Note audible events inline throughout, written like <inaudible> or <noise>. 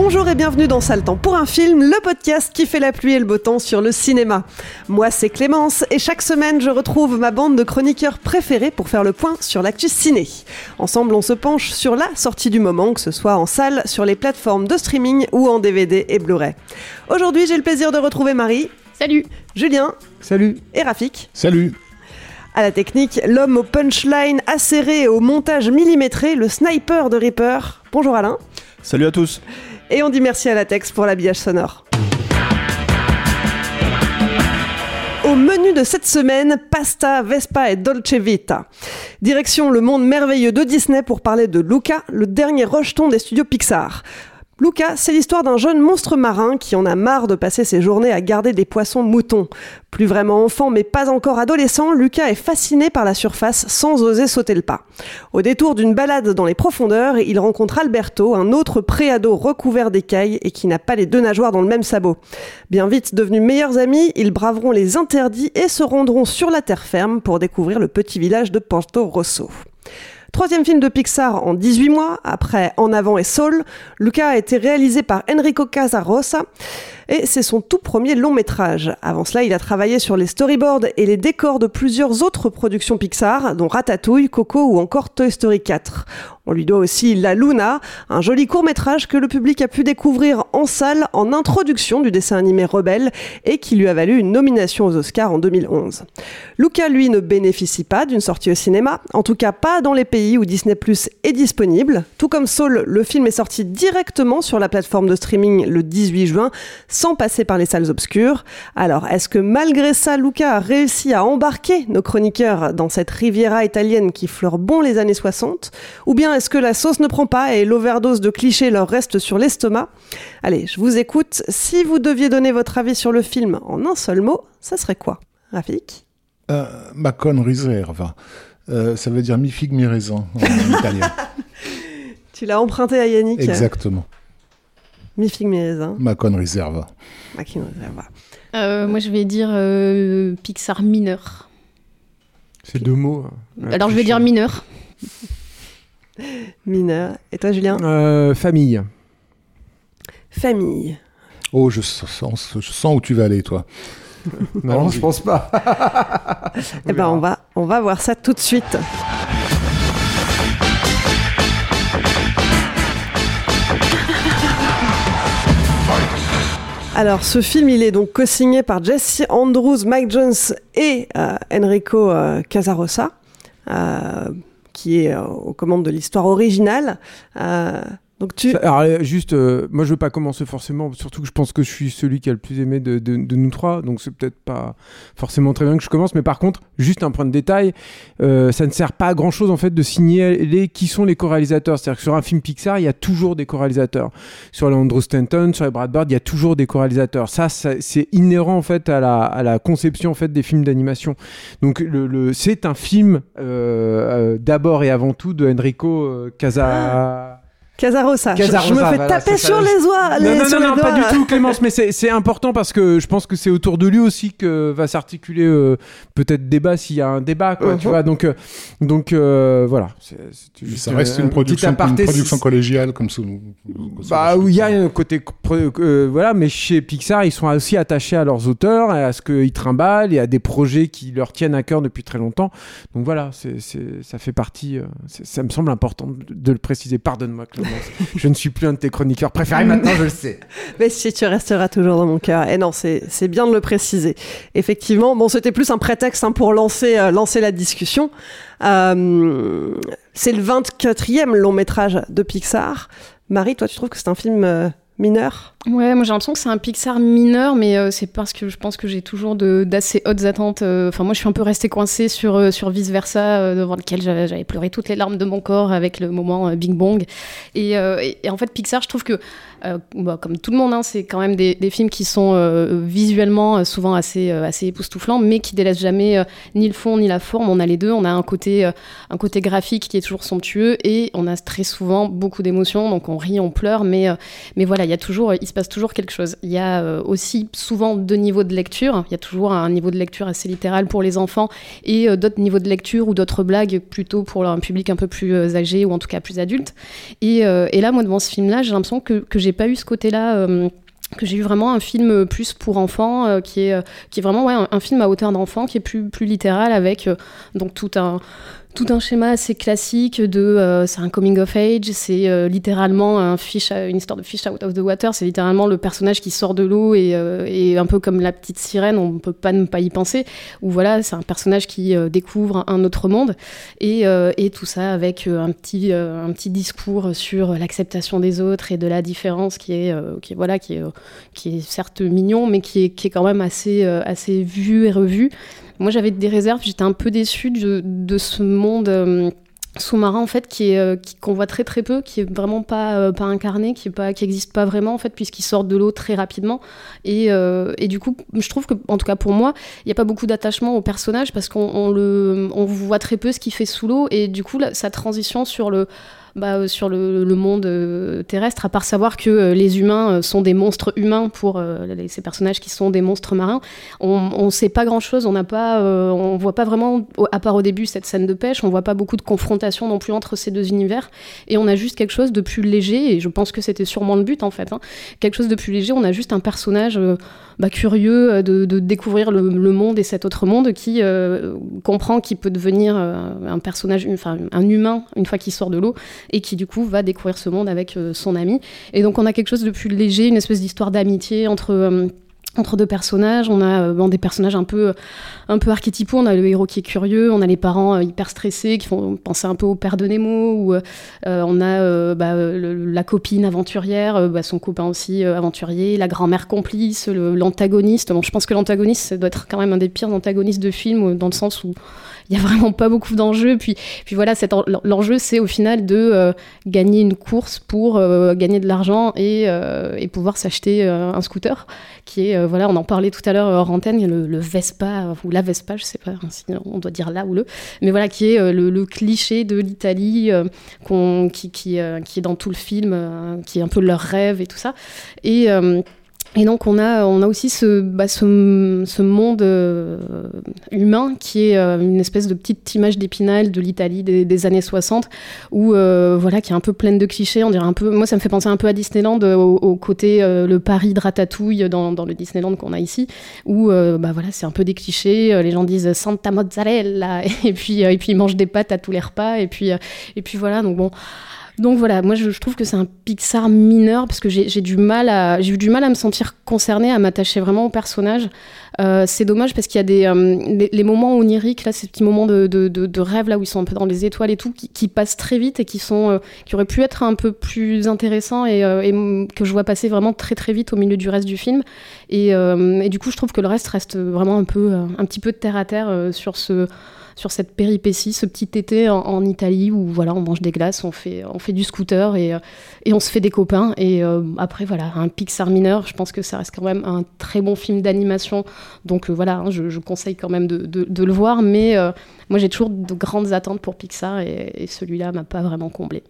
Bonjour et bienvenue dans Sale Temps pour un film, le podcast qui fait la pluie et le beau temps sur le cinéma. Moi c'est Clémence et chaque semaine je retrouve ma bande de chroniqueurs préférés pour faire le point sur l'actu ciné. Ensemble on se penche sur la sortie du moment, que ce soit en salle, sur les plateformes de streaming ou en DVD et Blu-ray. Aujourd'hui j'ai le plaisir de retrouver Marie. Salut Julien. Salut Et Rafik. Salut À la technique, l'homme au punchline acéré et au montage millimétré, le sniper de Reaper. Bonjour Alain. Salut à tous Et on dit merci à la Tex pour l'habillage sonore. Au menu de cette semaine, pasta, Vespa et Dolce Vita. Direction le monde merveilleux de Disney pour parler de Luca, le dernier rejeton des studios Pixar. Luca, c'est l'histoire d'un jeune monstre marin qui en a marre de passer ses journées à garder des poissons moutons. Plus vraiment enfant mais pas encore adolescent, Lucas est fasciné par la surface sans oser sauter le pas. Au détour d'une balade dans les profondeurs, il rencontre Alberto, un autre préado recouvert d'écailles et qui n'a pas les deux nageoires dans le même sabot. Bien vite devenus meilleurs amis, ils braveront les interdits et se rendront sur la terre ferme pour découvrir le petit village de Porto Rosso. Troisième film de Pixar en 18 mois, après En avant et Soul, Luca a été réalisé par Enrico Casarosa et c'est son tout premier long métrage. Avant cela, il a travaillé sur les storyboards et les décors de plusieurs autres productions Pixar, dont Ratatouille, Coco ou encore Toy Story 4. On lui doit aussi La Luna, un joli court métrage que le public a pu découvrir en salle en introduction du dessin animé Rebelle et qui lui a valu une nomination aux Oscars en 2011. Luca, lui, ne bénéficie pas d'une sortie au cinéma, en tout cas pas dans les pays où Disney Plus est disponible. Tout comme Soul, le film est sorti directement sur la plateforme de streaming le 18 juin, sans passer par les salles obscures. Alors, est-ce que malgré ça, Luca a réussi à embarquer nos chroniqueurs dans cette Riviera italienne qui fleure bon les années 60 Ou bien est-ce que la sauce ne prend pas et l'overdose de clichés leur reste sur l'estomac? Allez, je vous écoute. Si vous deviez donner votre avis sur le film en un seul mot, ça serait quoi? Rafik? Euh, Ma conne riserva. Euh, ça veut dire mi figue mi raisin en italien. <laughs> Tu l'as emprunté à Yannick Exactement. Mi figue mi raisin. Ma conne riserva. Ma conne riserva. Euh, moi, je vais dire euh, Pixar mineur. C'est deux mots. hein. Alors, je vais dire mineur. <laughs> Mineur. Et toi, Julien? Euh, famille. Famille. Oh, je sens, je sens où tu vas aller, toi. <laughs> Non, je pense pas. <laughs> Eh ben, on va, on va voir ça tout de suite. Alors, ce film, il est donc co-signé par Jesse Andrews, Mike Jones et euh, Enrico euh, Casarosa, euh, qui est aux commandes de l'histoire originale. Donc, tu. Alors, euh, juste, euh, moi je veux pas commencer forcément, surtout que je pense que je suis celui qui a le plus aimé de, de- de nous trois, donc c'est peut-être pas forcément très bien que je commence, mais par contre, juste un point de détail, euh, ça ne sert pas à grand chose en fait de signaler qui sont les co-réalisateurs. C'est-à-dire que sur un film Pixar, il y a toujours des co-réalisateurs. Sur les Andrew Stanton, sur les Brad Bird, il y a toujours des co-réalisateurs. Ça, ça- c'est inhérent en fait à la, à la conception en fait des films d'animation. Donc le, le- c'est un film euh, euh, d'abord et avant tout de Enrico euh, Casa. Casarosa. Je- Casarosa, je me fais voilà, taper sur les doigts. Non, les- non, non, non, pas du tout, Clémence, mais c'est c'est important parce que je pense que c'est autour de lui aussi que va s'articuler euh, peut-être débat s'il y a un débat, quoi, tu Mhm. vois. Donc, euh, donc euh, voilà. C'est- c'est juste Ça reste un- une production, une aparté. production collégiale comme ça. Bah où il y a un côté euh, voilà, mais chez Pixar ils sont aussi attachés à leurs auteurs et à ce qu'ils trimballent et à des projets qui leur tiennent à cœur depuis très longtemps. Donc voilà, c'est ça fait partie. euh, ça me semble important de, de le préciser. Pardonne-moi Clémence, je ne suis plus un de tes chroniqueurs préférés <laughs> maintenant, je le sais. Mais si tu resteras toujours dans mon cœur. Et non, c'est c'est bien de le préciser. Effectivement, bon, c'était plus un prétexte hein, pour lancer, euh, lancer la discussion. Euh, c'est le 24e long métrage de Pixar. Marie, toi, tu trouves que c'est un film euh, mineur Ouais, moi j'ai l'impression que c'est un Pixar mineur, mais euh, c'est parce que je pense que j'ai toujours d'assez hautes attentes. euh, Enfin, moi je suis un peu restée coincée sur, euh, sur Vice Versa, devant lequel j'avais pleuré toutes les larmes de mon corps avec le moment Bing Bong. Et en fait, Pixar, je trouve que, euh, bah, comme tout le monde, hein, c'est quand même des, films qui sont euh, visuellement euh, souvent assez, époustouflants, mais qui délaissent jamais ni le fond ni la forme. On a les deux. On a un côté, graphique qui est toujours somptueux et on a très souvent beaucoup d'émotions. Donc on rit, on pleure, mais, voilà, il se passe toujours quelque chose. Il y a aussi souvent deux niveaux de lecture. Il y a toujours un niveau de lecture assez littéral pour les enfants et d'autres niveaux de lecture ou d'autres blagues plutôt pour un public un peu plus âgé ou en tout cas plus adulte. Et, et là, moi, devant ce film-là, j'ai l'impression que, que j'ai pas eu ce côté-là. euh, que j'ai eu vraiment un film plus pour enfants euh, qui est euh, qui est vraiment ouais, un, film à hauteur d'enfant qui est plus plus littéral avec donc tout un tout un schéma assez classique de euh, c'est un coming of age c'est euh, littéralement un fish une histoire de fish out of the water c'est littéralement le personnage qui sort de l'eau et, euh, un peu comme la petite sirène on peut pas ne pas y penser ou voilà c'est un personnage qui euh, découvre un autre monde et, euh, tout ça avec euh, un petit euh, un petit discours sur l'acceptation des autres et de la différence qui est euh, qui voilà qui est euh, certes mignon mais qui est qui est quand même assez euh, assez vu et revu moi j'avais des réserves j'étais un peu déçue de, de ce monde euh, sous-marin en fait qui est euh, qu'on voit très très peu qui est vraiment pas euh, pas incarné qui est pas qui existe pas vraiment en fait puisqu'il sort de l'eau très rapidement. Et, et du coup je trouve que en tout cas pour moi il n'y a pas beaucoup d'attachement au personnage parce qu'on on le on voit très peu ce qu'il fait sous l'eau. Et du coup sa transition sur le bah, euh, sur le, monde euh, terrestre, à part savoir que euh, les humains sont des monstres humains pour ces personnages qui sont des monstres marins, on ne sait pas grand-chose, on n'a pas, voit pas vraiment, à part au début cette scène de pêche, on voit pas beaucoup de confrontation non plus entre ces deux univers, et on a juste quelque chose de plus léger, et je pense que c'était sûrement le but en fait, hein, quelque chose de plus léger, on a juste un personnage bah, curieux de, découvrir le, monde et cet autre monde qui comprend qu'il peut devenir un personnage, enfin un humain une fois qu'il sort de l'eau et qui du coup va découvrir ce monde avec euh, son ami. Et donc on a quelque chose de plus léger, une espèce d'histoire d'amitié entre euh, entre deux personnages, on a euh, bon, des personnages un peu, un peu archétypaux. On a le héros qui est curieux, on a les parents euh, hyper stressés qui font penser un peu au père de Nemo, euh, euh, on a euh, bah, la copine aventurière, euh, bah, son copain aussi euh, aventurier, la grand-mère complice, l'antagoniste. Bon, je pense que l'antagoniste, doit être quand même un des pires antagonistes de film, euh, dans le sens où il y a vraiment pas beaucoup d'enjeux. Puis, puis voilà, l'enjeu, c'est au final de euh, gagner une course pour euh, gagner de l'argent et, euh, et pouvoir s'acheter euh, un scooter, qui est, euh, voilà, on en parlait tout à l'heure hors antenne, le, le Vespa, euh, ou la Vespa, je sais pas hein, si on doit dire là ou le, mais voilà, qui est euh, le, cliché de l'Italie, euh, qui, qui, euh, qui est dans tout le film, euh, qui est un peu leur rêve et tout ça. Et. Et donc on a, on a aussi ce, bah, monde euh, humain qui est euh, une espèce de petite image d'épinal de l'Italie des, années 60, où euh, voilà, qui est un peu pleine de clichés. On dirait un peu, moi ça me fait penser un peu à Disneyland, au, côté le Paris de Ratatouille dans, le Disneyland qu'on a ici, où bah voilà, c'est un peu des clichés. Les gens disent Santa Mozzarella <laughs> et puis et puis ils mangent des pâtes à tous les repas et puis et puis voilà. Donc bon. Donc voilà, moi je, trouve que c'est un Pixar mineur parce que j'ai du mal à j'ai eu du mal à me sentir concernée, à m'attacher vraiment au personnage. Euh, c'est dommage parce qu'il y a des euh, les, moments oniriques là, ces petits moments de, rêve là où ils sont un peu dans les étoiles et tout, qui, passent très vite et qui sont euh, qui auraient pu être un peu plus intéressants et, que je vois passer vraiment très très vite au milieu du reste du film. Et, et du coup, je trouve que le reste reste vraiment un peu un petit peu de terre à terre sur ce sur cette péripétie, ce petit été en, Italie où voilà, on mange des glaces, on fait, on fait du scooter et, et on se fait des copains. Et euh, après, voilà, un Pixar mineur, je pense que ça reste quand même un très bon film d'animation. Donc euh, voilà, hein, je, je conseille quand même de, de- le voir. Mais euh, moi, j'ai toujours de grandes attentes pour Pixar et, et celui-là m'a pas vraiment comblé.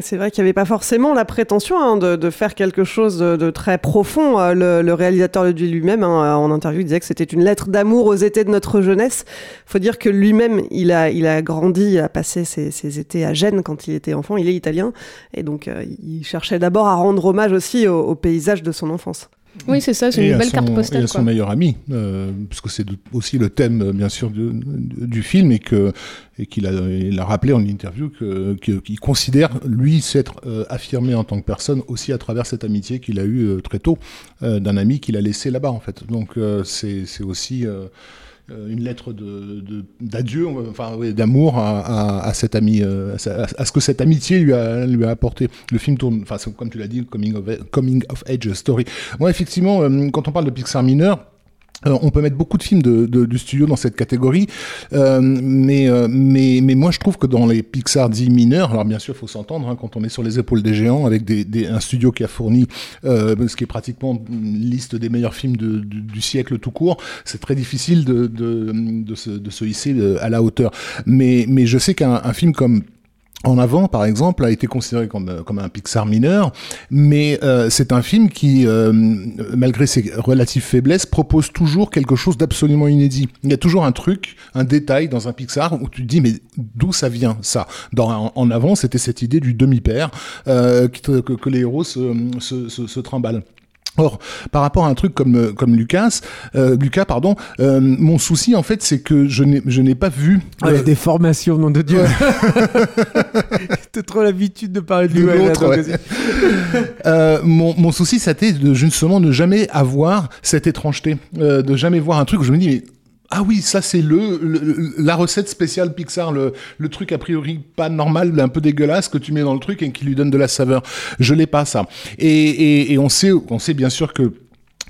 C'est vrai qu'il n'y avait pas forcément la prétention hein, de, de, faire quelque chose de, de très profond. Euh, le, le, réalisateur lui-même, hein, en interview, il disait que c'était une lettre d'amour aux étés de notre jeunesse. Faut dire que lui-même, il a, il a grandi, a passé ses, ses, étés à Gênes quand il était enfant, il est italien, et donc euh, il cherchait d'abord à rendre hommage aussi au, au paysage de son enfance. Oui, c'est ça, c'est une belle son, carte postale. Et à son meilleur ami, euh, puisque c'est aussi le thème, euh, bien sûr, du film, et que et qu'il a, il a rappelé en interview que, qu'il qu considère, lui, s'être euh, affirmé en tant que personne aussi à travers cette amitié qu'il a eue euh, très tôt d'un ami qu'il a laissé là-bas, en fait. Donc, c'est aussi une lettre d'adieu, enfin oui, d'amour à, cet ami, à, à, ce que cette amitié lui a, lui a apporté. Le film tourne, enfin comme tu l'as dit, coming of, coming of age story. Moi, effectivement, euh, quand on parle de Pixar mineur, euh, on peut mettre beaucoup de films de, de, du studio dans cette catégorie, euh, mais, euh, mais, mais moi je trouve que dans les Pixar dits mineurs, alors bien sûr il faut s'entendre hein, quand on est sur les épaules des géants avec des, des, un studio qui a fourni euh, ce qui est pratiquement une liste des meilleurs films de, du, du siècle tout court, c'est très difficile de, de, de, se, de se hisser à la hauteur. Mais, mais je sais qu'un film comme en avant, par exemple, a été considéré comme, comme un Pixar mineur, mais euh, c'est un film qui, euh, malgré ses relatives faiblesses, propose toujours quelque chose d'absolument inédit. Il y a toujours un truc, un détail dans un Pixar où tu te dis mais d'où ça vient ça? En, avant, c'était cette idée du demi-père euh, que, les héros se, se, se, se trimballent. Or, par rapport à un truc comme comme Lucas, euh, Lucas, pardon, euh, mon souci en fait, c'est que je n'ai pas vu. Ah, euh... des formations, nom de Dieu. <laughs> T'as trop l'habitude de parler de, de l'autre. Ouais. <laughs> euh, mon, mon souci, c'était de justement ne jamais avoir cette étrangeté, euh, de jamais voir un truc où je me dis mais ah oui, ça c'est le, la recette spéciale Pixar, le, le truc a priori pas normal, un peu dégueulasse que tu mets dans le truc et qui lui donne de la saveur. Je l'ai pas ça. Et, et, et on sait, on sait bien sûr que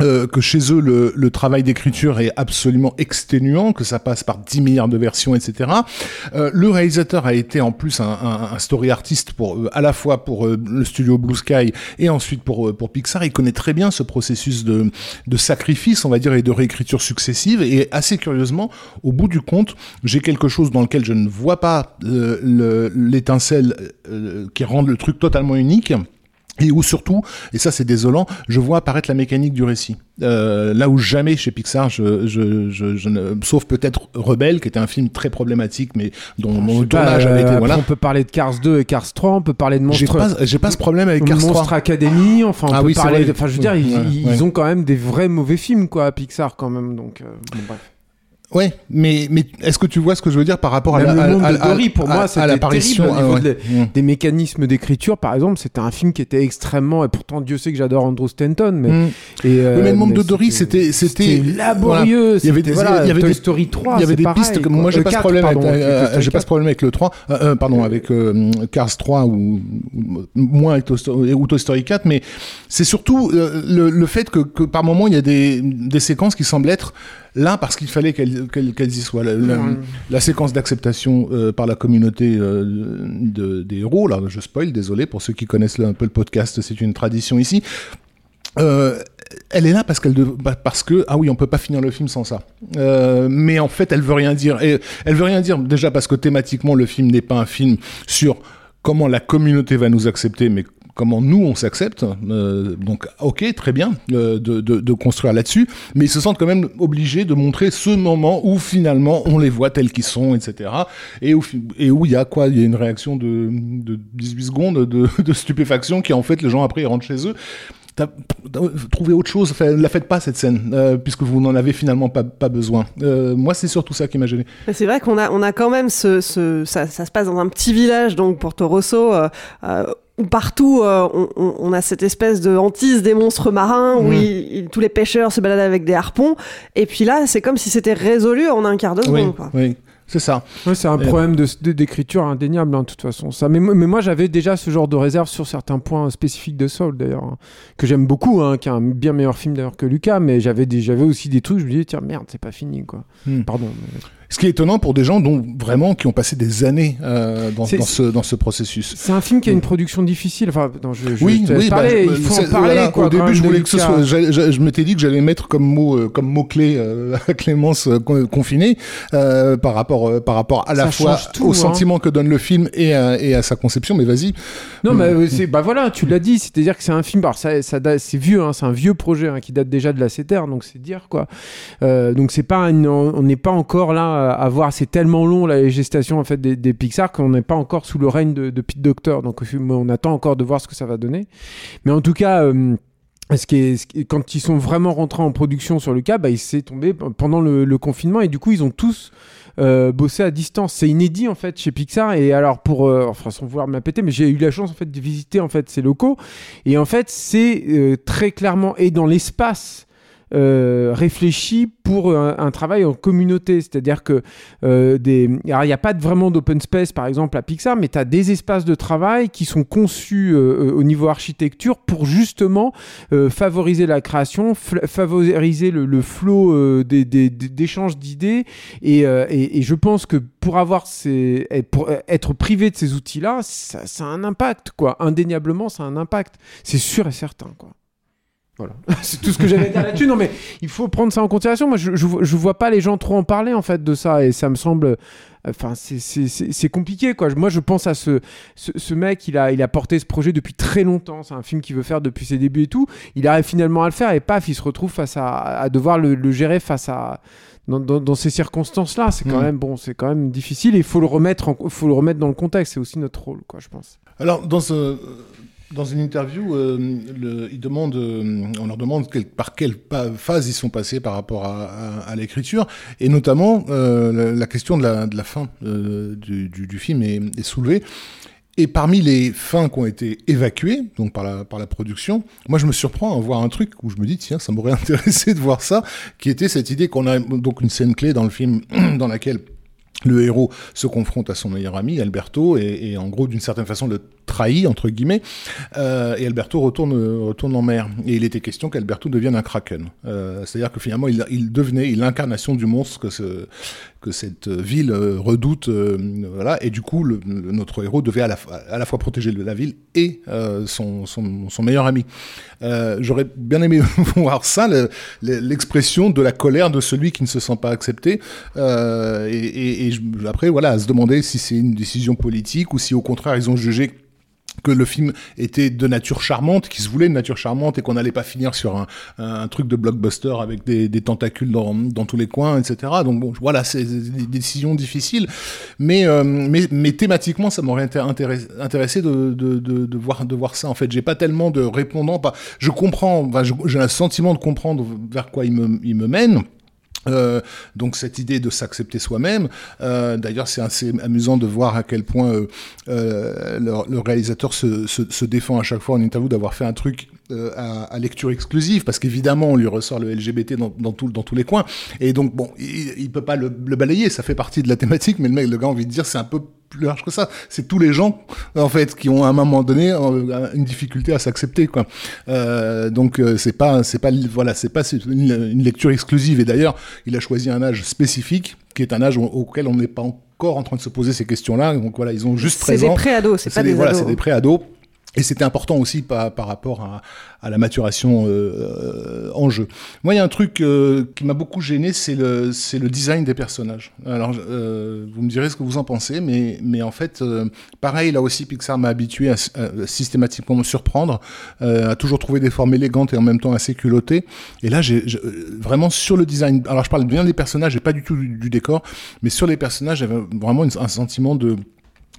euh, que chez eux le, le travail d'écriture est absolument exténuant, que ça passe par 10 milliards de versions, etc. Euh, le réalisateur a été en plus un, un, un story artiste pour euh, à la fois pour euh, le studio Blue Sky et ensuite pour pour Pixar. Il connaît très bien ce processus de de sacrifice, on va dire, et de réécriture successive. Et assez curieusement, au bout du compte, j'ai quelque chose dans lequel je ne vois pas l'étincelle qui rend le truc totalement unique et où surtout, et ça c'est désolant, je vois apparaître la mécanique du récit. Euh, là où jamais chez Pixar, je, je, je, je ne, sauf peut-être Rebelle, qui était un film très problématique, mais dont, le tournage pas, avait été. Euh, Voilà. On peut parler de Cars 2 et Cars 3, on peut parler de Monstre. J'ai pas, j'ai pas ce problème avec Cars 3. Monstre Academy, enfin on ah peut oui, parler. Enfin, je veux dire, ouais, ils, ouais. ils, ont quand même des vrais mauvais films, quoi, à Pixar quand même. Donc, euh, bon, bref. Ouais, mais mais est-ce que tu vois ce que je veux dire par rapport Même à la, le monde à, de Dory pour moi c'était l'apparition terrible au niveau ouais. des, mmh. des, mécanismes d'écriture par exemple c'était un film qui était extrêmement et pourtant Dieu sait que j'adore Andrew Stanton mais mmh. et euh, mais le monde de Dory c'était c'était laborieux voilà. il y avait des voilà, il y avait Toy des, Story 3 il y avait des pareil, pistes que moi j'ai pas, euh, j'ai pas ce problème avec le 3 euh, pardon avec euh, Cars 3 ou, ou moins avec Toy Story, ou Toy Story 4 mais c'est surtout euh, le, le, fait que, que par moment il y a des des séquences qui semblent être là parce qu'il fallait qu'elles qu qu y soient. La, la, mmh. la séquence d'acceptation euh, par la communauté euh, de, des héros, là, je spoil, désolé pour ceux qui connaissent un peu le podcast, c'est une tradition ici. Euh, elle est là parce qu'elle parce que ah oui on peut pas finir le film sans ça euh, mais en fait elle veut rien dire et elle veut rien dire déjà parce que thématiquement le film n'est pas un film sur comment la communauté va nous accepter mais comment nous on s'accepte. Euh, donc ok, très bien euh, de, construire là-dessus, mais ils se sentent quand même obligés de montrer ce moment où finalement on les voit tels qu'ils sont, etc. Et où il y a quoi? Il y a une réaction de, de 18 secondes de, stupéfaction qui en fait les gens après ils rentrent chez eux trouver autre chose, enfin, la faites pas cette scène, euh, puisque vous n'en avez finalement pas, besoin. Moi, c'est surtout ça qui m'a gêné. C'est vrai qu'on a, on a quand même ce, ça, se passe dans un petit village, donc Porto Rosso. Euh, partout euh, on, on, a cette espèce de hantise des monstres marins où mmh. il, il, tous les pêcheurs se baladent avec des harpons et puis là c'est comme si c'était résolu en un quart de seconde. Oui, quoi. oui. C'est ça. Ouais, c'est un et problème d'écriture indéniable, hein, de toute façon. Ça. Mais, mais moi, j'avais déjà ce genre de réserve sur certains points spécifiques de Soul, d'ailleurs, hein, que j'aime beaucoup, hein, qui est un bien meilleur film d'ailleurs que Lucas, mais j'avais aussi des trucs, je me disais, tiens, merde, c'est pas fini, quoi. Hmm. Pardon. Mais... Ce qui est étonnant pour des gens dont vraiment qui ont passé des années euh, dans, dans, ce dans ce processus. C'est un film qui a une production difficile. Enfin, non, je, je oui, oui, parler. bah, il faut en parler. voilà, quoi, au début, je voulais que ce soit. Je m'étais dit que j'allais mettre comme mot euh, comme mot clé euh, <laughs> Clémence euh, con- confiné euh, par rapport euh, par rapport à la Ça fois tout, au hein. sentiment que donne le film et à, et à sa conception. Mais vas-y. Non, Mm. mais c'est bah voilà, tu l'as dit, c'est-à-dire que c'est un film, alors ça, ça c'est vieux, hein, c'est un vieux projet hein, qui date déjà de la CTR, donc c'est dire quoi. Donc c'est pas, une- on n'est pas encore là à voir, c'est tellement long la gestation en fait des, des Pixar qu'on n'est pas encore sous le règne de, Pete Docter, donc on attend encore de voir ce que ça va donner. Mais en tout cas. euh, ce qui est, quand ils sont vraiment rentrés en production sur le cas, bah, il s'est tombé pendant le, confinement et du coup ils ont tous euh, bossé à distance. C'est inédit en fait chez Pixar et alors pour, euh, enfin sans vouloir me péter, mais j'ai eu la chance en fait de visiter en fait ces locaux et en fait c'est euh, très clairement et dans l'espace. Euh, réfléchi pour un, travail en communauté, c'est-à-dire que euh, des, alors il n'y a pas vraiment d'open space par exemple à Pixar, mais tu as des espaces de travail qui sont conçus euh, au niveau architecture pour justement favoriser la création, favoriser le, flot d'échanges d'idées. Et, je pense que pour avoir ces, être privé de ces outils-là, ça, ça a un impact, quoi. Indéniablement, ça a un impact. C'est sûr et certain, quoi. Voilà. <laughs> C'est tout ce que j'avais à dire là-dessus. Non, mais il faut prendre ça en considération. Moi, je, je, vois- je vois pas les gens trop en parler, en fait, de ça. Et ça me semble. Enfin, c'est- compliqué, quoi. Moi, je pense à ce, ce, ce mec, il a, il a porté ce projet depuis très longtemps. C'est un film qu'il veut faire depuis ses débuts et tout. Il arrive finalement à le faire et paf, il se retrouve face à, à devoir le, le gérer face à. Dans, dans- dans ces circonstances-là, c'est quand Mm. même bon, c'est quand même difficile. Il faut le remettre, en- faut le remettre dans le contexte. C'est aussi notre rôle, quoi, je pense. Alors, dans, ce- dans une interview, euh, euh, on leur demande par quelle phase ils sont passés par rapport à, l'écriture, et notamment euh, la, question de la, fin du, film est, soulevée. Et parmi les fins qui ont été évacuées, donc par la, par la production, moi je me surprends à voir un truc où je me dis, tiens, ça m'aurait <laughs> intéressé de voir ça, qui était cette idée qu'on a donc une scène clé dans le film <clears throat> dans laquelle le héros se confronte à son meilleur ami Alberto et, en gros d'une certaine façon le trahit entre guillemets euh, et Alberto retourne retourne en mer. Et il était question qu'Alberto devienne un kraken. Euh, c'est-à-dire que finalement il, il devenait l'incarnation du monstre que ce que cette ville euh, redoute voilà. Et du coup notre héros devait à la, à la fois protéger la ville et son, son, meilleur ami. J'aurais bien aimé <laughs> voir ça le- le- l'expression de la colère de celui qui ne se sent pas accepté. Et- je- après voilà à se demander si c'est une décision politique ou si au contraire ils ont jugé que le film était de nature charmante, qui se voulait de nature charmante et qu'on n'allait pas finir sur un, truc de blockbuster avec des, tentacules dans, tous les coins, etc. Donc voilà, c'est des décisions difficiles, mais euh, mais, thématiquement, ça m'aurait inté- intéressé, de, voir ça. En fait, j'ai pas tellement de répondants. Je comprends, j'ai un sentiment de comprendre vers quoi il me, il me mène. Euh, donc cette idée de s'accepter soi-même. Euh, D'ailleurs, c'est assez amusant de voir à quel point euh, euh, le, réalisateur se, se, se défend à chaque fois en interview d'avoir fait un truc euh, à, à lecture exclusive, parce qu'évidemment, on lui ressort le LGBT dans, dans, tout, dans tous les coins. Et donc, bon, il, il peut pas le, le balayer, ça fait partie de la thématique, mais le mec, le gars a envie de dire, c'est un peu plus large que ça. C'est tous les gens, en fait, qui ont à un moment donné euh, une difficulté à s'accepter, quoi. Euh, donc c'est pas, c'est pas, voilà, c'est pas une, une lecture exclusive. Et d'ailleurs, il a choisi un âge spécifique, qui est un âge au- auquel on n'est pas encore en train de se poser ces questions-là. Donc voilà, ils ont juste C'est 13 des pré-ados, c'est pas des voilà, c'est des pré-ados. Et c'était important aussi par, par rapport à, la maturation euh, en jeu. Moi, il y a un truc euh, qui m'a beaucoup gêné, c'est le, le design des personnages. Alors, euh, vous me direz ce que vous en pensez, mais, mais en fait, euh, pareil, là aussi, Pixar m'a habitué à, systématiquement me surprendre, euh, à toujours trouver des formes élégantes et en même temps assez culottées. Et là, j'ai vraiment sur le design. Alors, je parle bien des personnages et pas du tout du, du décor, mais sur les personnages, j'avais vraiment un sentiment de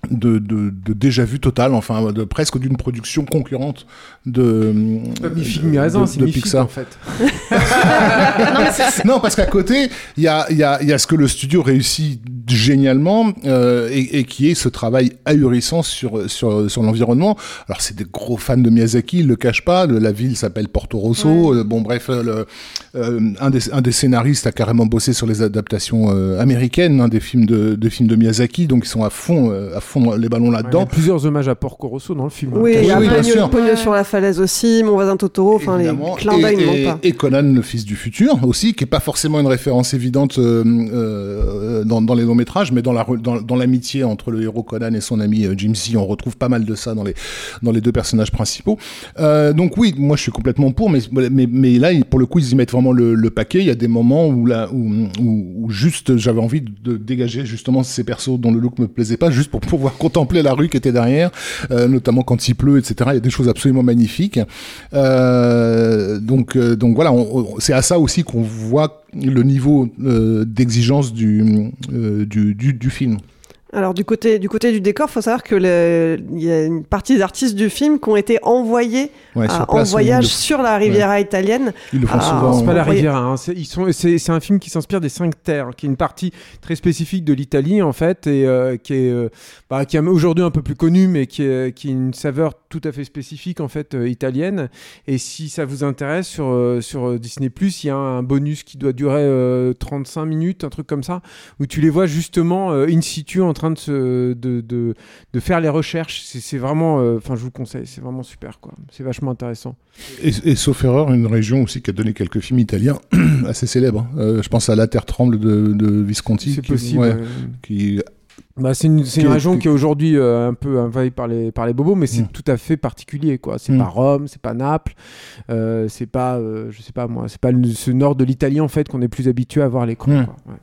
de, de, de déjà vu total, enfin de, presque d'une production concurrente de, Mi figue, mi raisin, de- c'est Pixar. en fait. <laughs> non, parce qu'à côté, il y a, il y, a, il y a ce que le studio réussit génialement euh, et, et qui est ce travail ahurissant sur, sur, sur l'environnement. Alors, c'est des gros fans de Miyazaki, ils le cachent pas. Le- la ville s'appelle Porto Rosso. Euh, bon, bref, euh, le, euh, un, des, un des scénaristes a carrément bossé sur les adaptations euh, américaines hein, des films de, de films de Miyazaki, donc ils sont à fond, euh, à fond les ballons Il y a là-dedans. plusieurs hommages à Porco Rosso dans le film. hein. Oui, il y a Oui, oui, bien Pogno, sur la falaise aussi, Mon voisin Totoro, enfin les clins d'œil ne et, manquent pas. et- Conan, le fils du futur aussi, qui est pas forcément une référence évidente euh, euh, dans, dans les longs métrages, mais dans la dans, dans l'amitié entre le héros Conan et son ami euh, Jim C, on retrouve pas mal de ça dans les dans les deux personnages principaux. Euh, donc oui, moi je suis complètement pour, mais mais, mais là pour le coup ils y mettent vraiment le, le paquet. Il y a des moments où là où, où, où juste j'avais envie de dégager justement ces persos dont le look me plaisait pas, juste pour contempler la rue qui était derrière, euh, notamment quand il pleut, etc. Il y a des choses absolument magnifiques. Euh, donc euh, donc voilà, c'est à ça aussi qu'on voit le niveau d'exigence du film. Alors du côté du côté du décor, faut savoir que le- il y a une partie des artistes du film qui ont été envoyés Ouais, à- sur en voyage le- sur la Riviera italienne. Ils le font à- souvent. C'est pas la Riviera, hein. c'est, ils sont, c'est, c'est un film qui s'inspire des cinq terres, qui est une partie très spécifique de l'Italie en fait, et euh, qui est, euh, bah, qui est aujourd'hui un peu plus connu, mais qui, est, qui a une saveur tout à fait spécifique en fait euh, italienne. Et si ça vous intéresse sur sur Disney il y a un bonus qui doit durer euh, 35 minutes, un truc comme ça, où tu les vois justement euh, in situ en train de se, de, de, de faire les recherches. C'est, vraiment, euh, enfin je vous le conseille, c'est vraiment super quoi. C'est vachement intéressant. Et, et sauf erreur, une région aussi qui a donné quelques films italiens <clears throat> assez célèbres. Euh, je pense à La Terre tremble de, de Visconti. C'est possible. ouais, qui Bah, c'est une, région qui- est aujourd'hui euh, un peu envahie par les, par les bobos, mais c'est Mm. tout à fait particulier. quoi. C'est Mm. pas Rome, c'est pas Naples, euh, c'est pas, euh, je sais pas moi, c'est pas le- ce nord de l'Italie en fait qu'on est plus habitué à voir à l'écran. Mm. Ouais.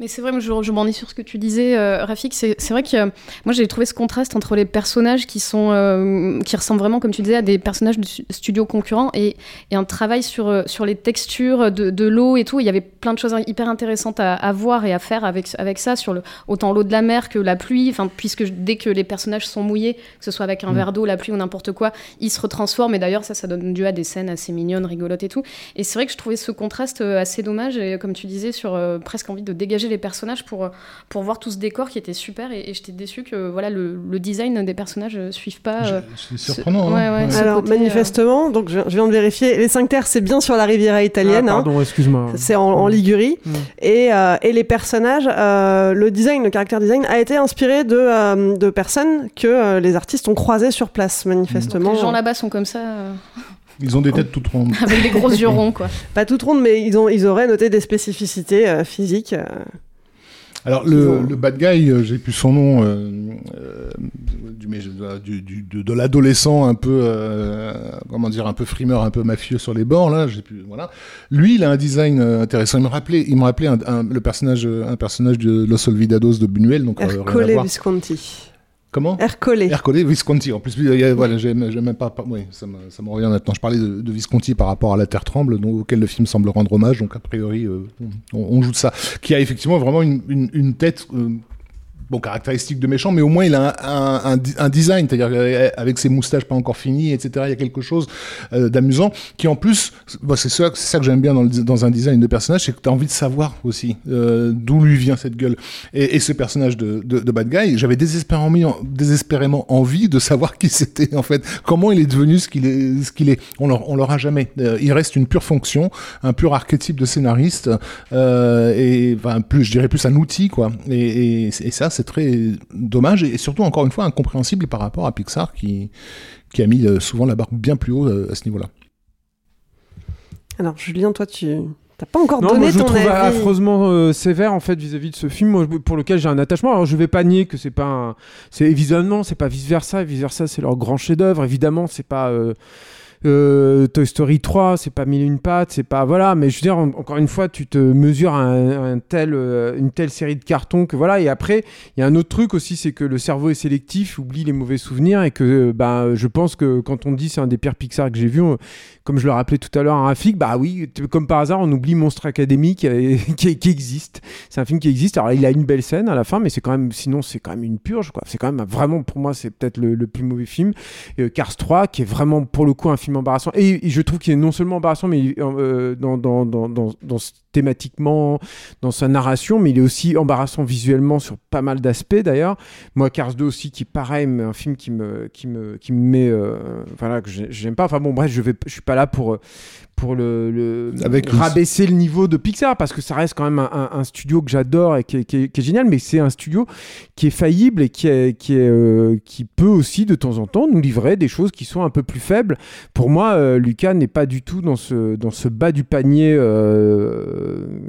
Mais c'est vrai, je, je m'en ai sur ce que tu disais, euh, Rafik. C'est c'est vrai que euh, moi, j'ai trouvé ce contraste entre les personnages qui sont, euh, qui ressemblent vraiment, comme tu disais, à des personnages de stu- studios concurrents et, et un travail sur, euh, sur les textures de, de l'eau et tout. Il y avait plein de choses hyper intéressantes à, à voir et à faire avec, avec ça, sur le, autant l'eau de la mer que la pluie. Enfin, puisque dès que les personnages sont mouillés, que ce soit avec un Mm. verre d'eau, la pluie ou n'importe quoi, ils se retransforment. Et d'ailleurs, ça, ça donne lieu à des scènes assez mignonnes, rigolotes et tout. Et c'est vrai que je trouvais ce contraste assez dommage, et comme tu disais, sur presque envie de dégager les personnages pour, euh, pour voir tout ce décor qui était super. Et, et j'étais déçue que voilà, le, le design des personnages ne suive pas. euh, C'est surprenant. ouais, hein. ouais, Ouais. ce Alors côté, euh, manifestement, donc je, je viens de vérifier, les cinq terres c'est bien sur la Riviera italienne. Ah, hein. pardon, excuse-moi. C'est en, en Ligurie. Mm. Et, euh, et les personnages, euh, le design, le caractère design a été inspiré de, euh, de personnes que euh, les artistes ont croisées sur place, manifestement. les gens là-bas sont comme ça, euh, Ils ont des têtes toutes rondes. <laughs> avec des gros yeux ronds, quoi. <laughs> Pas toutes rondes, mais ils, ont, ils auraient noté des spécificités euh, physiques. euh. Alors le, ont- le bad guy, euh, j'ai plus son nom, euh, euh, du, mais je- du, du- de, de l'adolescent un peu, euh, comment dire, un peu frimeur, un peu mafieux sur les bords là. J'ai plus, voilà. Lui, il a un design euh, intéressant. Il me rappelait, il me rappelait un, un- le personnage, un personnage de Los Olvidados de Buñuel, donc euh, rien à Ercole voir. Visconti. Comment Ercole. Ercole Visconti. En plus, voilà, j'ai même pas, oui, ça me, ça me revient maintenant. Je parlais de, de Visconti par rapport à La Terre tremble, auquel le film semble rendre hommage. Donc a priori, euh, on, on joue de ça. Qui a effectivement vraiment une, une, une tête. euh, Bon, caractéristique de méchant, mais au moins il a un, un, un design, c'est-à-dire euh, avec ses moustaches pas encore finies, etc. Il y a quelque chose euh, d'amusant qui, en plus, bah, c'est ça, ça que j'aime bien dans, le- dans un design de personnage, c'est que tu as envie de savoir aussi euh, d'où lui vient cette gueule. Et, et ce personnage de, de, de bad guy, j'avais désespérément, désespérément envie de savoir qui c'était en fait, comment il est devenu ce qu'il est, ce qu'il est. On on l'aura jamais. Euh, il reste une pure fonction, un pur archétype de scénariste, euh, et enfin plus, je dirais plus un outil quoi. Et, et, et ça, très dommage et surtout encore une fois incompréhensible par rapport à Pixar qui qui a mis euh, souvent la barre bien plus haut euh, à ce niveau-là. Alors Julien, toi tu t'as pas encore Non, donné moi je ton trouve avis. affreusement euh, sévère en fait vis-à-vis de ce film moi, pour lequel j'ai un attachement. Alors je vais pas nier que c'est pas, un... c'est évidemment c'est pas vice versa, vice versa c'est leur grand chef-d'œuvre. Évidemment c'est pas euh, euh, Toy Story 3, c'est pas mille une pattes, c'est pas voilà. Mais je veux dire en- encore une fois tu te mesures un, un tel, euh, une telle série de cartons que voilà. Et après il y a un autre truc aussi, c'est que le cerveau est sélectif, oublie les mauvais souvenirs et que euh, bah je pense que quand on dit c'est un des pires Pixar que j'ai vu, comme je le rappelais tout à l'heure à Rafik, bah oui, comme par hasard, on oublie Monstre Academy <laughs> qui, a- qui, existe. C'est un film qui existe. Alors il a une belle scène à la fin, mais c'est quand même, sinon c'est quand même une purge. quoi. C'est quand même vraiment, pour moi, c'est peut-être le, le plus mauvais film. Euh, Cars 3, qui est vraiment pour le coup un film embarrassant. Et, je trouve qu'il est non seulement embarrassant, mais euh, dans, dans, dans, dans, thématiquement, dans sa narration, mais il est aussi embarrassant visuellement sur pas mal d'aspects d'ailleurs. Moi, Cars 2 aussi, qui pareil, mais un film qui me, qui me, qui me met, euh, voilà, que j'ai- j'aime pas. Enfin bon, bref, je vais, je suis pas là pour, pour le, le- Avec une- rabaisser le niveau de Pixar parce que ça reste quand même un, un- un studio que j'adore et qui est, qui est- qui est génial, mais c'est un studio qui est faillible et qui, est, qui, est, euh, qui peut aussi de temps en temps nous livrer des choses qui sont un peu plus faibles pour moi, euh, Lucas n'est pas du tout dans ce, dans ce bas du panier euh,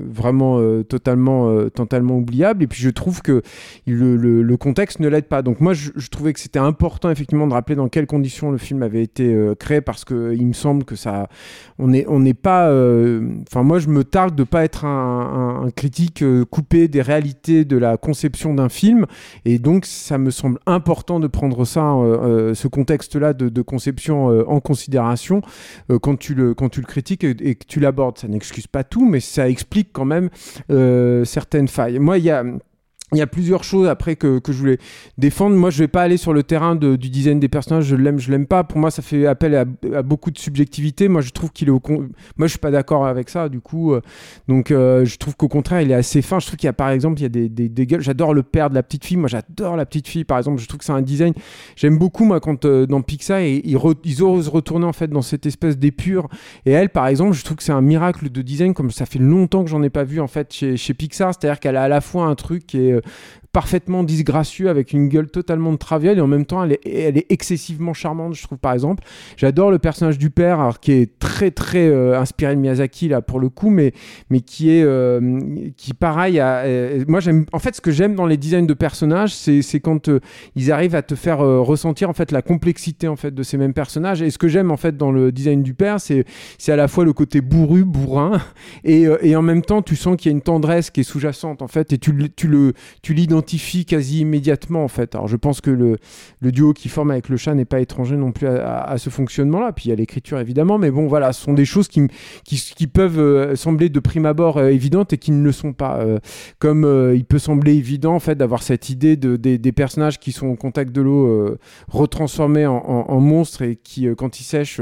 vraiment euh, totalement, euh, totalement oubliable. Et puis je trouve que le, contexte ne l'aide pas. Donc moi, je, trouvais que c'était important effectivement de rappeler dans quelles conditions le film avait été euh, créé parce que il me semble que ça, on n'est on n'est pas. euh, Enfin, moi, je me targue de pas être un, critique euh, coupé des réalités de la conception d'un film. Et donc, ça me semble important de prendre ça, euh, euh, ce contexte-là de, de conception euh, en considération euh, quand, tu le, quand tu le critiques et, et que tu l'abordes. Ça n'excuse pas tout, mais ça explique quand même euh, certaines failles. Moi, il y a. Il y a plusieurs choses après que, que je voulais défendre. Moi, je vais pas aller sur le terrain du design des personnages. Je l'aime, je l'aime pas. Pour moi, ça fait appel à, beaucoup de subjectivité. Moi, je trouve qu'il est. Moi, je suis pas d'accord avec ça. Du coup, euh, donc, euh, je trouve qu'au contraire, il est assez fin. Je trouve qu'il y a, par exemple, il y a des, des, gueules. J'adore le père de la petite fille. Moi, j'adore la petite fille. Par exemple, je trouve que c'est un design. J'aime beaucoup moi quand euh, dans Pixar ils, ils, ils osent retourner en fait dans cette espèce d'épure. Et elle, par exemple, je trouve que c'est un miracle de design comme ça fait longtemps que j'en ai pas vu en fait chez, chez Pixar. C'est-à-dire qu'elle a à la fois un truc qui est parfaitement disgracieux avec une gueule totalement de traviole et en même temps elle est, elle est excessivement charmante je trouve par exemple. J'adore le personnage du père qui est très très euh, inspiré de Miyazaki là pour le coup mais mais qui est euh, qui pareil a- euh, moi j'aime en fait ce que j'aime dans les designs de personnages c'est quand ils arrivent à te faire ressentir en fait la complexité en fait de ces mêmes personnages. Et ce que j'aime en fait dans le design du père c'est à la fois le côté bourru bourrin et, et en même temps tu sens qu'il y a une tendresse qui est sous-jacente en fait et tu le tu l'identifies quasi immédiatement en fait. Alors je pense que le, le duo qui forme avec le chat n'est pas étranger non plus à, ce fonctionnement là puis il y a l'écriture évidemment. Mais bon voilà ce sont des choses qui, qui, peuvent euh, sembler de prime abord euh, évidentes et qui ne le sont pas. Euh, comme il peut sembler évident en fait d'avoir cette idée de, des, personnages qui sont au contact de l'eau retransformés en, en- monstres et qui quand ils sèchent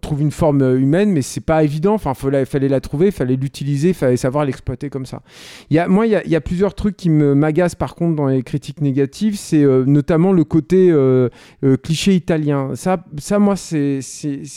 trouvent une forme humaine. Mais c'est pas évident. Enfin il fallait la trouver il fallait l'utiliser il fallait savoir l'exploiter comme ça. Il y a, il y a, plusieurs trucs qui m'agacent par contre dans les critiques négatives c'est euh, notamment le côté euh, euh, cliché italien. Ça, ça moi c'est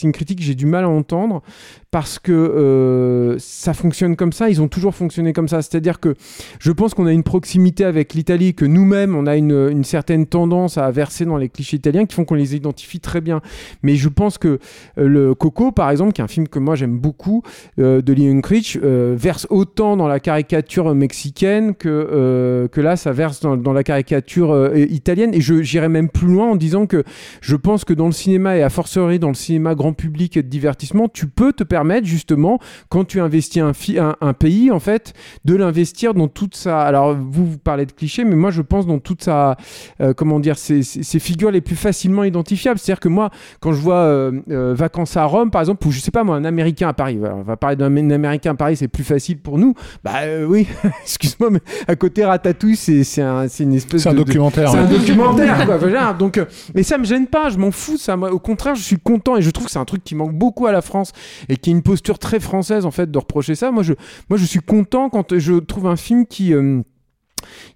une critique que j'ai du mal à entendre parce que euh, ça fonctionne comme ça, ils ont toujours fonctionné comme ça. C'est-à-dire que je pense qu'on a une proximité avec l'Italie, que nous-mêmes, on a une, certaine tendance à verser dans les clichés italiens qui font qu'on les identifie très bien. Mais je pense que euh, le Coco, par exemple, qui est un film que moi j'aime beaucoup, euh, de Critch, euh, verse autant dans la caricature mexicaine que, que là, ça verse dans, dans la caricature italienne. Et j'irais même plus loin en disant que je pense que dans le cinéma, et à fortiori dans le cinéma grand public et de divertissement, tu peux te permettre justement, quand tu investis un, fi- un, un pays, en fait, de l'investir dans toute sa... Alors, vous, vous parlez de clichés, mais moi, je pense dans toute sa... euh, comment dire ses, ses- ses figures les plus facilement identifiables. C'est-à-dire que moi, quand je vois euh, euh, Vacances à Rome, par exemple, ou je sais pas moi, un Américain à Paris, voilà, on va parler d'un Américain à Paris, c'est plus facile pour nous. Bah oui, <laughs> excuse-moi, mais à côté Ratatouille, c'est un- une espèce C'est un de- de- documentaire, C'est un documentaire, quoi. Voilà, donc, mais ça me gêne pas, je m'en fous. Ça, moi, au contraire, je suis content et je trouve que c'est un truc qui manque beaucoup à la France et qui une posture très française en fait de reprocher ça. Moi, je, moi, je suis content quand je trouve un film qui euh,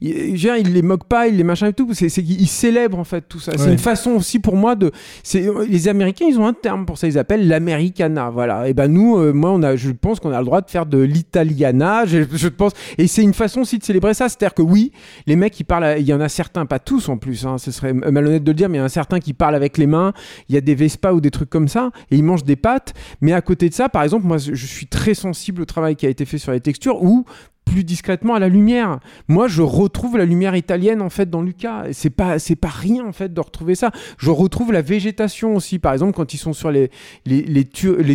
il, je veux dire, il les moque pas, il les machin et tout. C'est c'est qu'il célèbre en fait tout ça. C'est une façon aussi pour moi de. Les Américains, ils ont un terme pour ça. Ils appellent l'americana. Voilà. Et ben nous, euh, moi, on a, je pense qu'on a le droit de faire de l'italiana. Je, je pense. Et c'est une façon aussi de célébrer ça. C'est-à-dire que oui, les mecs qui parlent, il y en a certains, pas tous en plus. hein, ce serait malhonnête de le dire, mais il y en a certains qui parlent avec les mains. Il y a des Vespa ou des trucs comme ça, et ils mangent des pâtes. Mais à côté de ça, par exemple, moi, je je suis très sensible au travail qui a été fait sur les textures ou plus discrètement à la lumière. Moi, je retrouve la lumière italienne en fait dans Lucas. C'est pas, c'est pas rien en fait de retrouver ça. Je retrouve la végétation aussi. Par exemple, quand ils sont sur les les,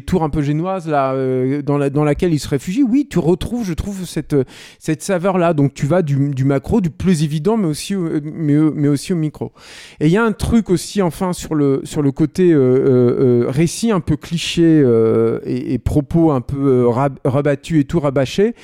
tours un peu génoises là, euh, dans la dans laquelle ils se réfugient, oui, tu retrouves, je trouve cette cette saveur là. Donc tu vas du, macro, du plus évident, mais aussi au, mais, au- mais aussi au micro. Et il y a un truc aussi enfin sur le sur le côté euh, euh, récit un peu cliché et, propos un peu rab- rabattus et tout rabâché.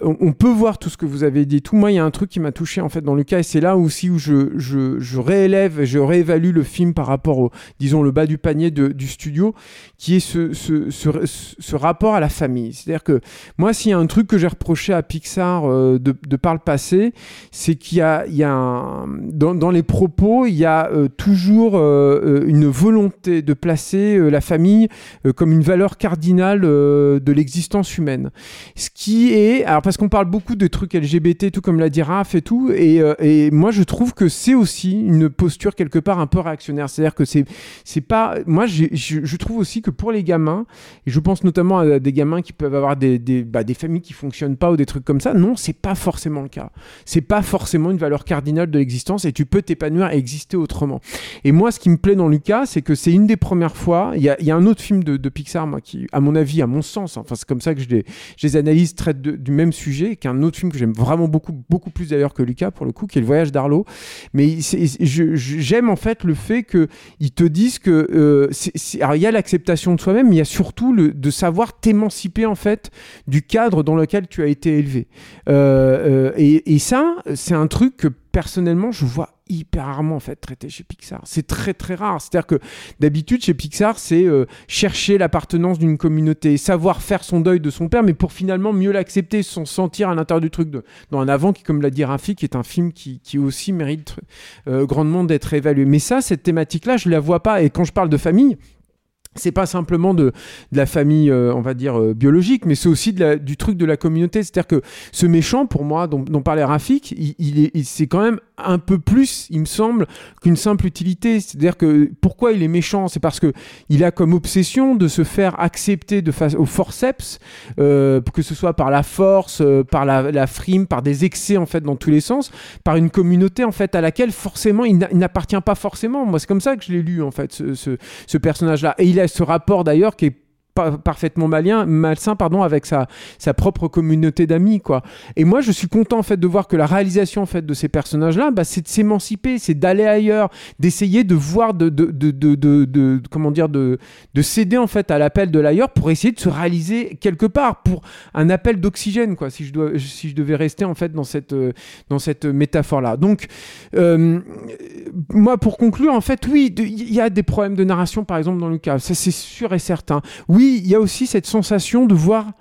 On, on peut voir tout ce que vous avez dit. Tout moi, il y a un truc qui m'a touché en fait dans le cas, et c'est là aussi où je, je, je réélève, je réévalue le film par rapport au, disons, le bas du panier du studio, qui est ce, rapport à la famille. C'est-à-dire que moi, s'il y a un truc que j'ai reproché à Pixar euh, de, par le passé, c'est qu'il y a, dans, les propos, il y a euh, toujours euh, euh, une volonté de placer euh, la famille euh, comme une valeur cardinale euh, de l'existence humaine. Ce qui est, parce qu'on parle beaucoup de trucs LGBT, tout comme l'a dit Raph et tout, et, euh, et moi je trouve que c'est aussi une posture quelque part un peu réactionnaire. C'est-à-dire que c'est c'est pas, moi je, trouve aussi que pour les gamins, et je pense notamment à des gamins qui peuvent avoir des bah, des familles qui fonctionnent pas ou des trucs comme ça, non, c'est pas forcément le cas. C'est pas forcément une valeur cardinale de l'existence, et tu peux t'épanouir et exister autrement. Et moi, ce qui me plaît dans Lucas, c'est que c'est une des premières fois. Il y a, y a un autre film de, de Pixar, moi, qui, à mon avis, à mon sens, enfin, c'est comme ça que je les, je les analyse, traite de- du même sujet, qu'un autre film que j'aime vraiment beaucoup, beaucoup plus d'ailleurs que Lucas, pour le coup, qui est Le Voyage d'Arlo. Mais j'aime en fait le fait qu'ils te disent que. euh, il y a l'acceptation de soi-même, mais il y a surtout de savoir t'émanciper, en fait, du cadre dans lequel tu as été élevé. Euh, euh, et ça, c'est un truc que personnellement, je vois hyper rarement en fait traité chez Pixar. C'est très très rare. C'est-à-dire que d'habitude chez Pixar, c'est euh, chercher l'appartenance d'une communauté, savoir faire son deuil de son père, mais pour finalement mieux l'accepter, sans sentir à l'intérieur du truc dans un avant qui, comme l'a dit Rafi, qui est un film qui, qui aussi mérite euh, grandement d'être évalué. Mais ça, cette thématique-là, je la vois pas. Et quand je parle de famille, c'est pas simplement de, la famille, euh, on va dire, euh, biologique, mais c'est aussi du truc de la communauté. C'est-à-dire que ce méchant, pour moi, dont, parlait Rafik, c'est quand même un peu plus, il me semble, qu'une simple utilité. C'est-à-dire que pourquoi il est méchant? C'est parce que il a comme obsession de se faire accepter de face au forceps, euh, que ce soit par la force, par la, frime, par des excès en fait dans tous les sens, par une communauté en fait à laquelle forcément il n'a- il n'appartient pas forcément. Moi, c'est comme ça que je l'ai lu en fait ce, ce- ce personnage-là. Et il a ce rapport d'ailleurs qui est parfaitement malien, malsain pardon avec sa, sa propre communauté d'amis quoi. Et moi je suis content en fait de voir que la réalisation en fait de ces personnages là bah, c'est de s'émanciper, c'est d'aller ailleurs, d'essayer de voir de, de, de, de, comment dire de, de céder en fait à l'appel de l'ailleurs pour essayer de se réaliser quelque part pour un appel d'oxygène si je si je devais rester en fait dans cette euh, dans cette métaphore là. Donc euh, moi, pour conclure, en fait, oui, il y a des problèmes de narration, par exemple, dans le cas. Ça, c'est sûr et certain. Oui, il y a aussi cette sensation de voir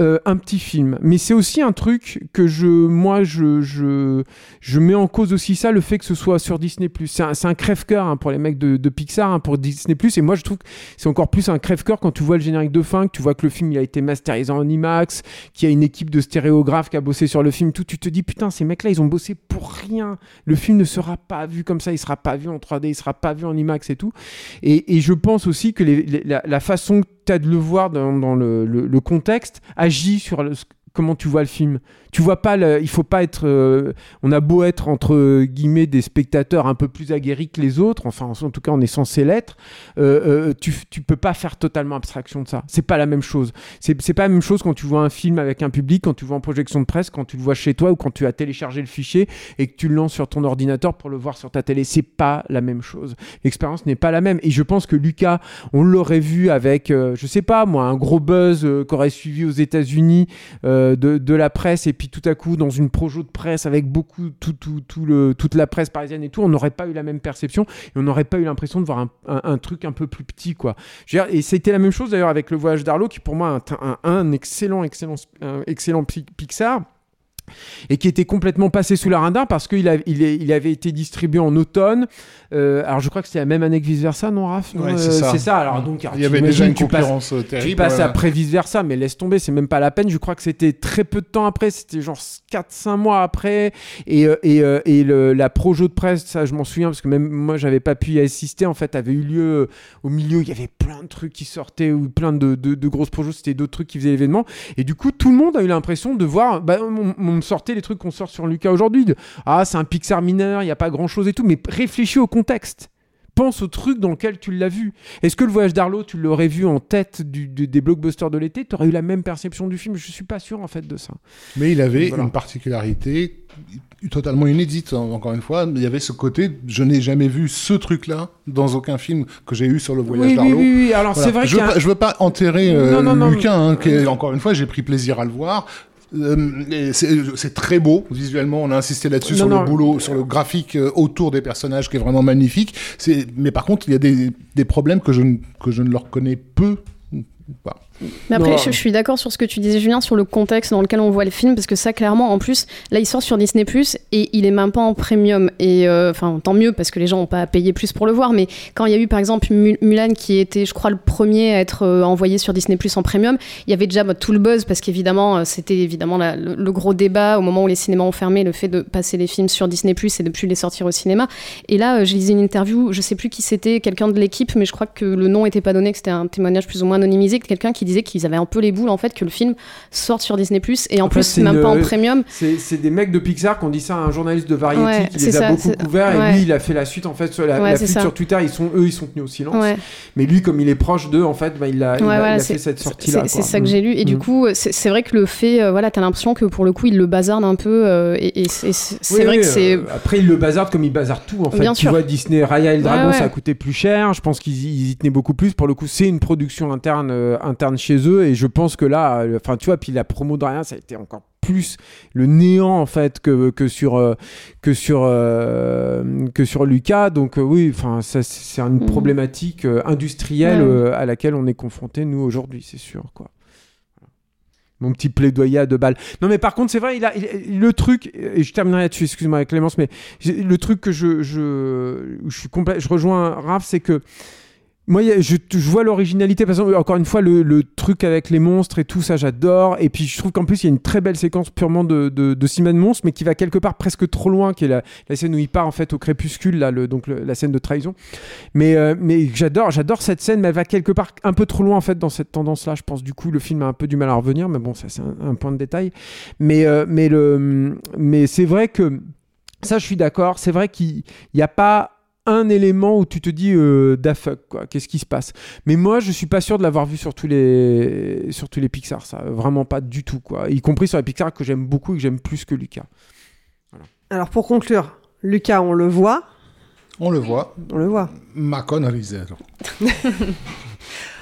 euh, un petit film. Mais c'est aussi un truc que je, moi, je, je, je mets en cause aussi ça, le fait que ce soit sur Disney+. C'est un, crève-cœur hein, pour les mecs de, Pixar, hein, pour Disney+. Et moi, je trouve que c'est encore plus un crève-cœur quand tu vois le générique de fin, que tu vois que le film il a été masterisé en IMAX, qu'il y a une équipe de stéréographes qui a bossé sur le film, tout. Tu te dis, putain, ces mecs-là, ils ont bossé pour rien. Le film ne sera pas vu comme ça, il sera pas vu en 3D, il sera pas vu en IMAX et tout. Et, je pense aussi que la, la façon tu de le voir dans, le, le- contexte agit sur le- comment tu vois le film. Tu vois pas, le- il faut pas être. euh, on a beau être entre guillemets des spectateurs un peu plus aguerris que les autres, enfin en tout cas on est censé l'être. euh, euh, tu, peux pas faire totalement abstraction de ça. C'est pas la même chose. C'est pas la même chose quand tu vois un film avec un public, quand tu vois en projection de presse, quand tu le vois chez toi ou quand tu as téléchargé le fichier et que tu le lances sur ton ordinateur pour le voir sur ta télé. C'est pas la même chose. L'expérience n'est pas la même. Et je pense que Lucas, on l'aurait vu avec, euh, je sais pas moi, un gros buzz qu'aurait suivi aux États-Unis de, de la presse et puis tout à coup dans une projo de presse avec beaucoup tout, tout, tout le, toute la presse parisienne et tout, on n'aurait pas eu la même perception et on n'aurait pas eu l'impression de voir un, un- truc un peu plus petit quoi. Dire, et c'était la même chose d'ailleurs avec le voyage d'Arlo qui pour moi est un, un- excellent excellent excellent Pi- Pixar et qui était complètement passé sous la radar parce qu'il il il avait été distribué en automne. Euh, alors je crois que c'était la même année que Vice Versa, non Raph? Non Ouais, Euh, c'est ça. Alors donc alors, Il y avait déjà une tu passes- concurrence, euh, terrible, Tu passes ouais. après Vice Versa, mais laisse tomber, c'est même pas la peine. Je crois que c'était très peu de temps après, c'était genre 4-5 mois après. Et, et, et le- la projo de presse, ça je m'en souviens parce que même moi j'avais pas pu y assister. En fait, avait eu lieu au milieu, il y avait plein de trucs qui sortaient ou plein de, de, de grosses projos, c'était d'autres trucs qui faisaient l'événement. Et du coup, tout le monde a eu l'impression de voir, bah, on sortait les trucs qu'on sort sur Lucas aujourd'hui. Ah, c'est un Pixar mineur, il n'y a pas grand chose et tout, mais réfléchis au contexte. Pense au truc dans lequel tu l'as vu. Est-ce que le voyage d'Arlo, tu l'aurais vu en tête du- du- des blockbusters de l'été? Tu aurais eu la même perception du film? Je suis pas sûr en fait de ça. Mais il avait Voilà. une particularité totalement inédite, en- encore une fois. Il y avait ce côté, je n'ai jamais vu ce truc-là dans aucun film que j'ai eu sur le voyage Oui, oui, d'Arlo. oui, oui. Alors, c'est vrai je, veux a un- pas, je veux pas enterrer euh, Non, non, non, Lucas, hein, qui encore une fois, j'ai pris plaisir à le voir. Euh, c'est très beau visuellement. On a insisté là-dessus sur non. le boulot, sur le graphique euh, autour des personnages qui est vraiment magnifique. Mais par contre, il y a des, des problèmes que je ne, que je ne leur connais peu. Bah, Mais après, je, je suis d'accord sur ce que tu disais, Julien, sur le contexte dans lequel on voit le film, parce que ça, clairement, en plus, là, il sort sur Disney et il est même pas en premium. Et euh, enfin, tant mieux, parce que les gens n'ont pas à payer plus pour le voir. Mais quand il y a eu, par exemple, Mu- Mulan, qui était, je crois, le premier à être euh, envoyé sur Disney en premium, il y avait déjà bah, tout le buzz, parce qu'évidemment, euh, c'était évidemment la- le, le gros débat au moment où les cinémas ont fermé, le fait de passer les films sur Disney et de plus les sortir au cinéma. Et là, euh, j'ai lisé une interview, je sais plus qui c'était, quelqu'un de l'équipe, mais je crois que le nom était pas donné, que c'était un témoignage plus ou moins anonymisé, que quelqu'un qui disait qu'ils avaient un peu les boules en fait que le film sorte sur Disney et en, En fait, plus c'est même une- pas en premium. C'est des mecs de Pixar qui ont dit ça à un journaliste de Variety Ouais, qui les a ça, beaucoup c'est- couverts et lui il a fait la suite en fait sur la, Ouais, ça. sur Twitter. Ils sont eux ils sont tenus au silence. Mais lui comme il est proche d'eux en fait bah, il a, il a- il a fait cette sortie là C'est ça que j'ai lu. Et du coup c'est vrai que le fait, euh, voilà, t'as l'impression que pour le coup il le bazarde un peu euh, et, et c'est vrai que c'est après il le bazarde comme il bazarde tout en fait. Bien tu sûr. vois Disney Raya et le dragon ça a coûté plus cher. Je pense qu'ils y tenaient beaucoup plus. Pour le coup c'est une production interne euh, interne chez eux et je pense que là euh, enfin tu vois puis la promo de Raya ça a été encore plus le néant en fait que, que sur euh, que sur euh, que sur Lucas donc euh, oui enfin ça c'est une Mhm. problématique euh, industrielle Ouais. à laquelle on est confronté nous aujourd'hui c'est sûr quoi mon petit plaidoyer à deux balles. Non, mais par contre, c'est vrai, il a, il- le truc, et je terminerai là-dessus, excuse-moi Clémence, mais le truc que je, je, je suis complet, je rejoins Raph, c'est que moi, je, vois l'originalité, parce que, encore une fois, le, truc avec les monstres et tout ça, j'adore. Et puis, je trouve qu'en plus, il y a une très belle séquence purement de, de, de cinéma de monstres, mais qui va quelque part presque trop loin, qui est la, scène où il part, en fait, au crépuscule, là, donc la scène de trahison. Mais, euh, mais j'adore, j'adore cette scène, mais elle va quelque part un peu trop loin, en fait, dans cette tendance-là. Je pense, du coup, le film a un peu du mal à revenir, mais bon, ça, c'est un, point de détail. Euh, mais c'est vrai que, ça, je suis d'accord, c'est vrai qu'il n'y a pas un élément où tu te dis euh, da fuck quoi qu'est-ce qui se passe? Mais moi je suis pas sûr de l'avoir vu sur tous les sur tous les Pixar ça vraiment pas du tout quoi y compris sur les Pixar que j'aime beaucoup et que j'aime plus que Lucas Alors pour conclure, Lucas, on le voit. On le voit. On le voit. Macon Rizero. <laughs>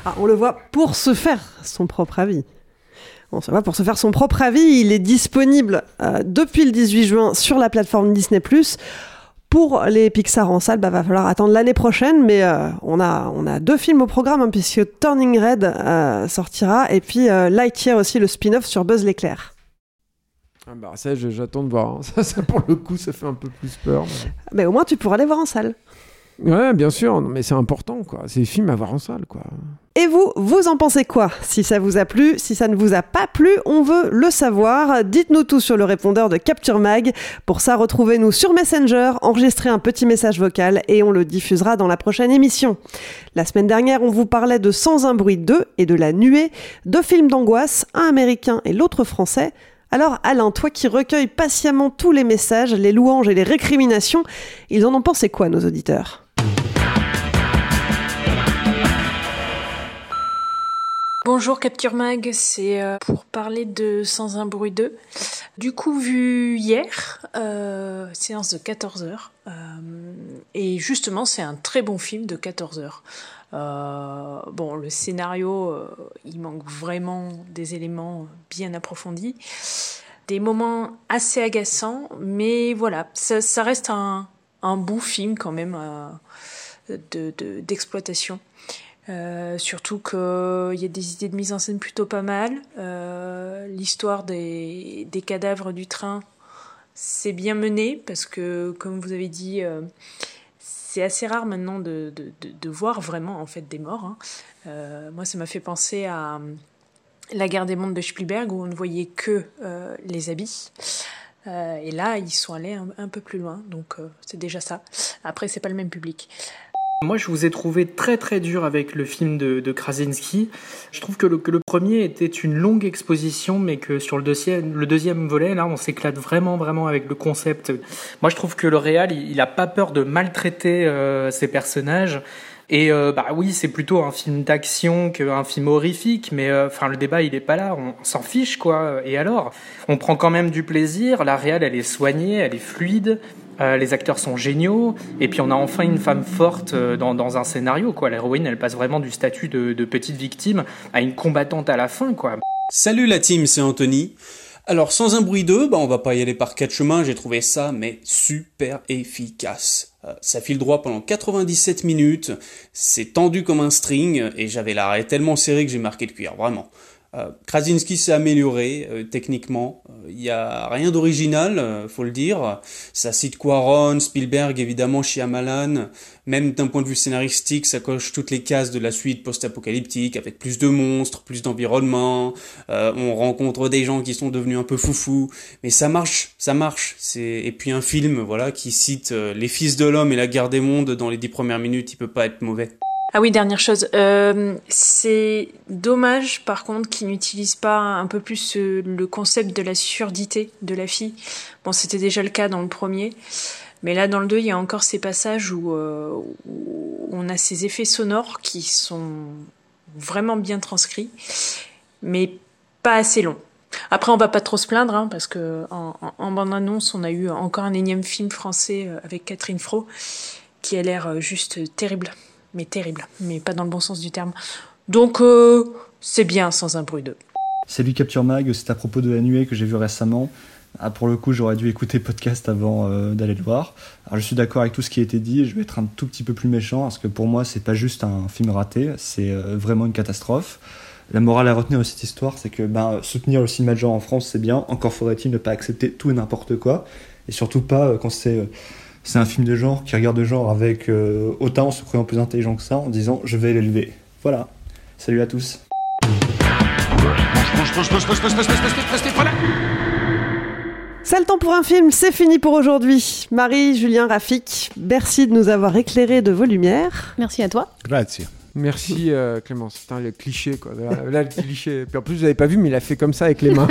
Ah, on le voit pour se faire son propre avis. Bon, ça va, pour se faire son propre avis, il est disponible euh, depuis le 18 juin sur la plateforme Disney+. Pour les Pixar en salle, bah, va falloir attendre l'année prochaine, mais euh, on, a, on a deux films au programme, hein, puisque Turning Red euh, sortira, et puis euh, Lightyear aussi, le spin-off sur Buzz l'éclair. ah bah ça j'attends de voir hein. <laughs> ça, ça, pour le coup ça fait un peu plus peur mais- Mais au moins, tu pourras les voir en salle. Ouais bien sûr mais c'est important quoi c'est des films à voir en salle quoi Et vous, vous en pensez quoi? Si ça vous a plu, si ça ne vous a pas plu, on veut le savoir. Dites-nous tout sur le répondeur de Capture Mag. Pour ça, retrouvez-nous sur Messenger, enregistrez un petit message vocal et on le diffusera dans la prochaine émission. La semaine dernière, on vous parlait de Sans un bruit 2 et de La Nuée, deux films d'angoisse, un américain et l'autre français. Alors Alain, toi qui recueilles patiemment tous les messages, les louanges et les récriminations, ils en ont pensé quoi nos auditeurs? Bonjour Capture Mag, c'est euh, pour parler de Sans un bruit 2. Du coup, vu hier, euh, séance de 14 heures, euh, et justement, c'est un très bon film de 14 heures. Euh, bon, le scénario, euh, il manque vraiment des éléments bien approfondis, des moments assez agaçants, mais voilà, ça, ça reste un, un beau film quand même euh, de- de- d'exploitation. Euh, surtout qu'il y a des idées de mise en scène plutôt pas mal. Euh, L'histoire des, des cadavres du train, c'est bien mené parce que, comme vous avez dit, euh, c'est assez rare maintenant de, de, de, voir vraiment en fait des morts. hein. Euh, moi, ça m'a fait penser à euh, La guerre des mondes de Spielberg où on ne voyait que euh, les habits. Euh, et là, ils sont allés un, un peu plus loin, donc euh, c'est déjà ça. Après, c'est pas le même public. Moi, je vous ai trouvé très très dur avec le film de, de Krasinski. Je trouve que le, que le premier était une longue exposition, mais que sur le deuxième, le deuxième volet, là, on s'éclate vraiment vraiment avec le concept. Moi, je trouve que le réal, il, il a pas peur de maltraiter euh, ses personnages. Et euh, bah oui, c'est plutôt un film d'action qu'un film horrifique, mais euh, enfin le débat il est pas là, on, s'en fiche quoi. Et alors, on prend quand même du plaisir. La réal, elle est soignée, elle est fluide. Euh, les acteurs sont géniaux, et puis on a enfin une femme forte euh, dans, un scénario. quoi. L'héroïne, elle passe vraiment du statut de, de petite victime à une combattante à la fin. quoi. Salut la team, c'est Anthony. Alors, sans un bruit d'eux, bah, on va pas y aller par quatre chemins, j'ai trouvé ça, mais super efficace. Euh, ça file droit pendant 97 minutes, c'est tendu comme un string, et j'avais l'arrêt tellement serré que j'ai marqué le cuir, vraiment. Euh, Krasinski s'est amélioré euh, techniquement. Il n'y a rien d'original, faut le dire. Ça cite Quaron, Spielberg, évidemment, Shyamalan. Même d'un point de vue scénaristique, ça coche toutes les cases de la suite post-apocalyptique, avec plus de monstres, plus d'environnement. on rencontre des gens qui sont devenus un peu foufous. Mais ça marche, ça marche. C'est et puis un film, voilà, qui cite les fils de l'homme et la guerre des mondes dans les dix premières minutes, il peut pas être mauvais. Ah oui, dernière chose. Euh, c'est dommage, par contre, qu'ils n'utilisent pas un peu plus euh, le concept de la surdité de la fille. Bon, c'était déjà le cas dans le premier. Mais là, dans le 2, il y a encore ces passages où, euh, où, on a ces effets sonores qui sont vraiment bien transcrits, mais pas assez longs. Après, on va pas trop se plaindre, hein, parce que en, en, bande-annonce, on a eu encore un énième film français avec Catherine Fro, qui a l'air juste terrible mais terrible, mais pas dans le bon sens du terme. Donc euh, c'est bien sans un bruit d'eux. Salut Capture Mag, c'est à propos de la nuée que j'ai vu récemment. Ah, pour le coup, j'aurais dû écouter podcast avant euh, d'aller le voir. Alors, je suis d'accord avec tout ce qui a été dit. Je vais être un tout petit peu plus méchant parce que pour moi, c'est pas juste un film raté, c'est euh, vraiment une catastrophe. La morale à retenir de cette histoire, c'est que ben, soutenir le cinéma de genre en France, c'est bien. Encore faudrait-il ne pas accepter tout et n'importe quoi. Et surtout pas quand c'est c'est un film de genre qui regarde de genre avec euh, autant en se croyant plus intelligent que ça en disant je vais l'élever. Voilà. Salut à tous. C'est le temps pour un film, c'est fini pour aujourd'hui. Marie, Julien, Rafik, merci de nous avoir éclairés de vos lumières. Merci à toi. Grazie. Merci euh, Clémence, putain le cliché quoi. Là, le cliché. Puis en plus vous n'avez pas vu mais il a fait comme ça avec les mains.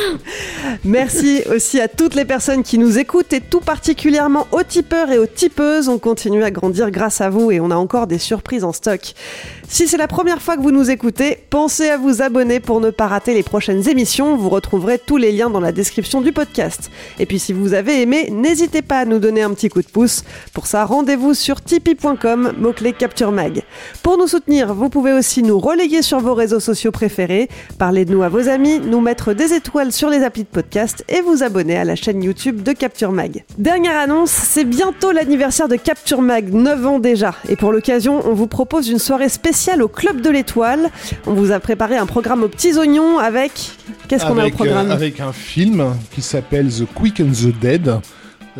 <laughs> Merci aussi à toutes les personnes qui nous écoutent et tout particulièrement aux tipeurs et aux tipeuses. On continue à grandir grâce à vous et on a encore des surprises en stock. Si c'est la première fois que vous nous écoutez, pensez à vous abonner pour ne pas rater les prochaines émissions. Vous retrouverez tous les liens dans la description du podcast. Et puis si vous avez aimé, n'hésitez pas à nous donner un petit coup de pouce. Pour ça, rendez-vous sur tipeee.com, mot-clé Capture Mag. Pour nous soutenir, vous pouvez aussi nous relayer sur vos réseaux sociaux préférés, parler de nous à vos amis, nous mettre des étoiles sur les applis de podcast et vous abonner à la chaîne YouTube de Capture Mag. Dernière annonce, c'est bientôt l'anniversaire de Capture Mag, 9 ans déjà. Et pour l'occasion, on vous propose une soirée spéciale au Club de l'Étoile. On vous a préparé un programme aux petits oignons avec... Qu'est-ce qu'on a au Avec, programme? euh, Avec un film qui s'appelle The Quick and the Dead.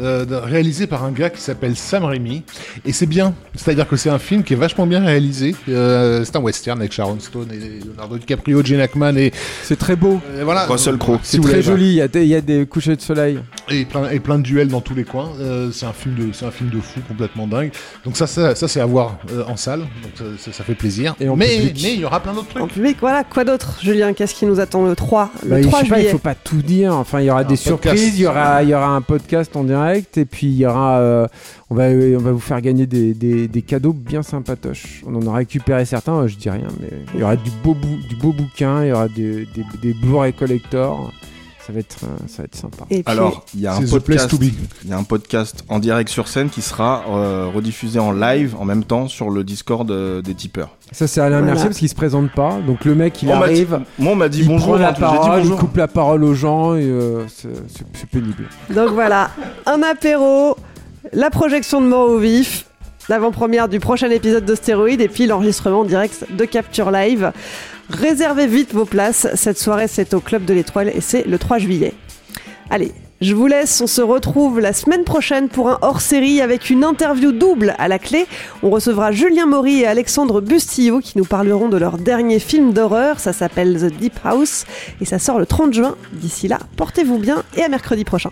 Euh, réalisé par un gars qui s'appelle Sam Raimi et c'est bien c'est à dire que c'est un film qui est vachement bien réalisé Euh, c'est un western avec Sharon Stone et Leonardo DiCaprio Gene Hackman et c'est très beau voilà Russell Crowe. Si C'est vous très joli, il y, a des- il y a des couchers de soleil. et plein, et plein de duels dans tous les coins. Euh, c'est un film de, c'est un film de fou complètement dingue. Donc ça, ça, ça, c'est à voir euh, en salle. Donc ça, ça- ça fait plaisir. Et en mais, mais il y aura plein d'autres trucs. En public, voilà, quoi d'autre Julien, qu'est-ce qui nous attend le 3 Le Bah, je 3 sais pas, il juillet? faut pas tout dire. Enfin, il y aura des podcast. surprises, il y aura, il y aura un podcast en direct, et puis il y aura, euh, on va, on va vous faire gagner des, cadeaux bien sympatoches. On en a récupéré certains, euh, je dis rien, mais il y aura du beau, bouquin, il y aura des, des, des Blu-ray collector. Ça va être, euh, ça va être sympa. Et Alors, il y a un podcast, to be. il y a un podcast en direct sur scène qui sera euh, rediffusé en live en même temps sur le Discord euh, des tipeurs. Ça, c'est Alain Voilà. Mercier parce qu'il se présente pas. Donc le mec, il On m'a dit- arrive. Moi, on m'a dit il bonjour. prend la j'ai dit parole, il bonjour. coupe la parole aux gens et euh, c'est pénible. Donc voilà, un apéro, la projection de mort au vif, l'avant-première du prochain épisode de Stéroïde et puis l'enregistrement en direct de Capture Live. Réservez vite vos places. Cette soirée, c'est au Club de l'Étoile et c'est le 3 juillet. Allez, je vous laisse. On se retrouve la semaine prochaine pour un hors-série avec une interview double à la clé. On recevra Julien Maury et Alexandre Bustillo qui nous parleront de leur dernier film d'horreur. Ça s'appelle The Deep House et ça sort le 30 juin. D'ici là, portez-vous bien et à mercredi prochain.